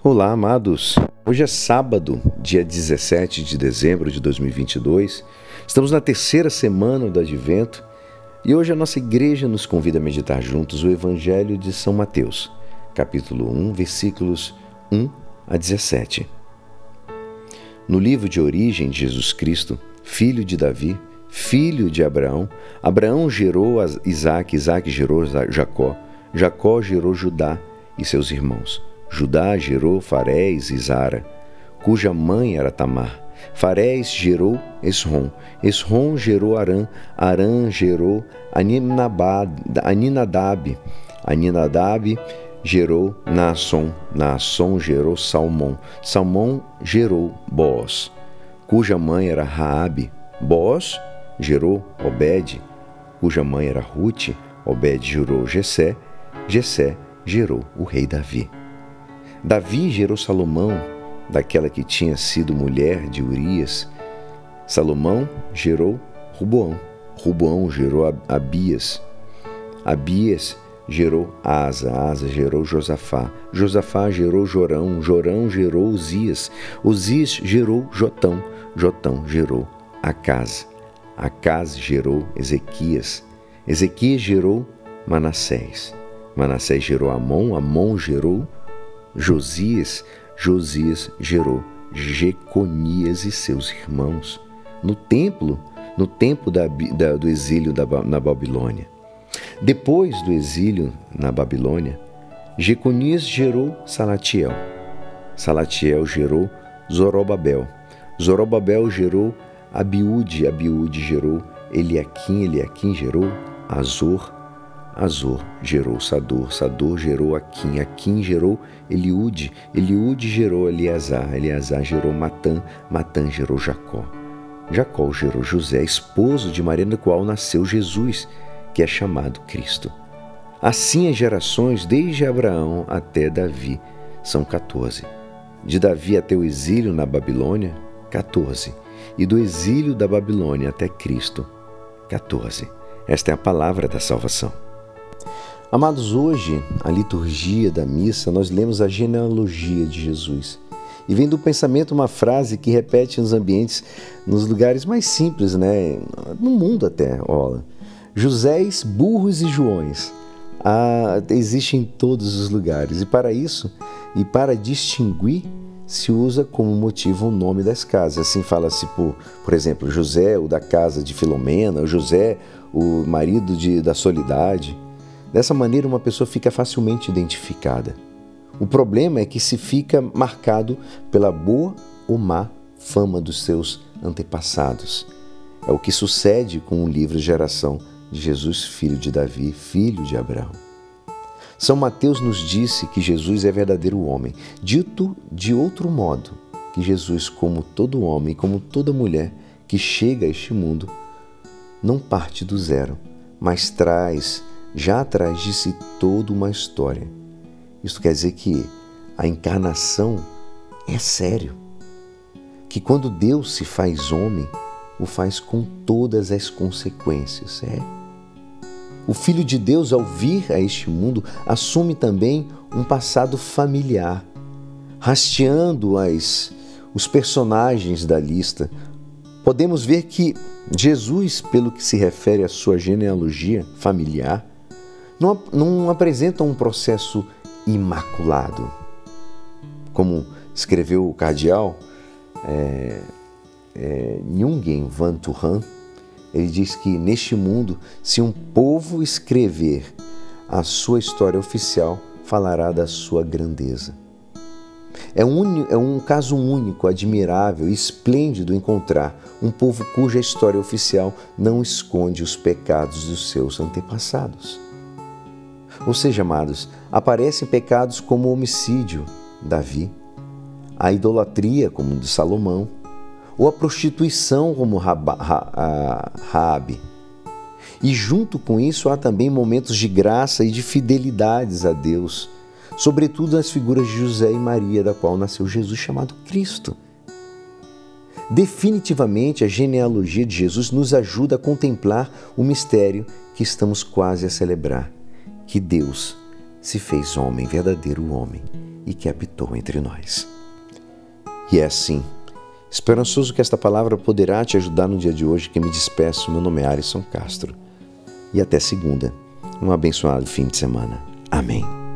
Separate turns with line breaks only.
Olá, amados. Hoje é sábado, dia 17 de dezembro de 2022. Estamos na terceira semana do Advento e hoje a nossa igreja nos convida a meditar juntos o Evangelho de São Mateus, capítulo 1, versículos 1 a 17. No livro de origem de Jesus Cristo, filho de Davi, filho de Abraão, Abraão gerou Isaac, Isaac gerou Jacó, Jacó gerou Judá e seus irmãos. Judá gerou Farés e Zara, cuja mãe era Tamar. Farés gerou Esrom, Esrom gerou Arã, Arã gerou Aninadab, Aninadab gerou Naasson, Naasson gerou Salmão, Salmão gerou Boaz, cuja mãe era Raabe. Boaz gerou Obed, cuja mãe era Rute, Obed gerou Jessé, Jessé gerou o rei Davi. Davi gerou Salomão, daquela que tinha sido mulher de Urias. Salomão gerou Ruboão. Ruboão gerou Abias. Abias gerou Asa. Asa gerou Josafá. Josafá gerou Jorão. Jorão gerou Uzias. Uzias gerou Jotão. Jotão gerou Acas. Acas gerou Ezequias. Ezequias gerou Manassés. Manassés gerou Amon. Amon gerou Josias, Josias gerou Jeconias e seus irmãos no templo, no tempo da, da, do exílio da, na Babilônia. Depois do exílio na Babilônia, Jeconias gerou Salatiel. Salatiel gerou Zorobabel. Zorobabel gerou Abiúde. Abiúde gerou Eliaquim. Eliaquim gerou Azor. Azor gerou Sador, Sador gerou Aquim, Aquim gerou Eliúde, Eliúde gerou Eleazar, Eleazar gerou Matã, Matã gerou Jacó. Jacó gerou José, esposo de Maria, do qual nasceu Jesus, que é chamado Cristo. Assim as gerações, desde Abraão até Davi, são 14. De Davi até o exílio na Babilônia, 14. E do exílio da Babilônia até Cristo, 14. Esta é a palavra da salvação. Amados, hoje, a liturgia da missa, nós lemos a genealogia de Jesus. E vem do pensamento uma frase que repete nos ambientes, nos lugares mais simples, né? No mundo até, olha. Josés, burros e Joões. Ah, existe em todos os lugares. E para isso, e para distinguir, se usa como motivo o nome das casas. Assim fala-se, por, por exemplo, José, o da casa de Filomena, o José, o marido de, da Solidade. Dessa maneira, uma pessoa fica facilmente identificada. O problema é que se fica marcado pela boa ou má fama dos seus antepassados. É o que sucede com o livro Geração de Jesus, filho de Davi, filho de Abraão. São Mateus nos disse que Jesus é verdadeiro homem. Dito de outro modo, que Jesus, como todo homem, como toda mulher que chega a este mundo, não parte do zero, mas traz já traz de si toda uma história. Isso quer dizer que a encarnação é sério. Que quando Deus se faz homem, o faz com todas as consequências. É. O Filho de Deus, ao vir a este mundo, assume também um passado familiar, rasteando as, os personagens da lista. Podemos ver que Jesus, pelo que se refere à sua genealogia familiar, não, não apresentam um processo imaculado. Como escreveu o cardeal é, é, Nguyen Van Turan, ele diz que neste mundo, se um povo escrever a sua história oficial, falará da sua grandeza. É um, é um caso único, admirável e esplêndido encontrar um povo cuja história oficial não esconde os pecados dos seus antepassados. Ou seja, amados, aparecem pecados como o homicídio, Davi, a idolatria, como de Salomão, ou a prostituição, como Raabe. E junto com isso há também momentos de graça e de fidelidades a Deus, sobretudo nas figuras de José e Maria, da qual nasceu Jesus chamado Cristo. Definitivamente, a genealogia de Jesus nos ajuda a contemplar o mistério que estamos quase a celebrar que Deus se fez homem, verdadeiro homem, e que habitou entre nós. E é assim, esperançoso que esta palavra poderá te ajudar no dia de hoje que me despeço. Meu nome é Alisson Castro. E até segunda. Um abençoado fim de semana. Amém.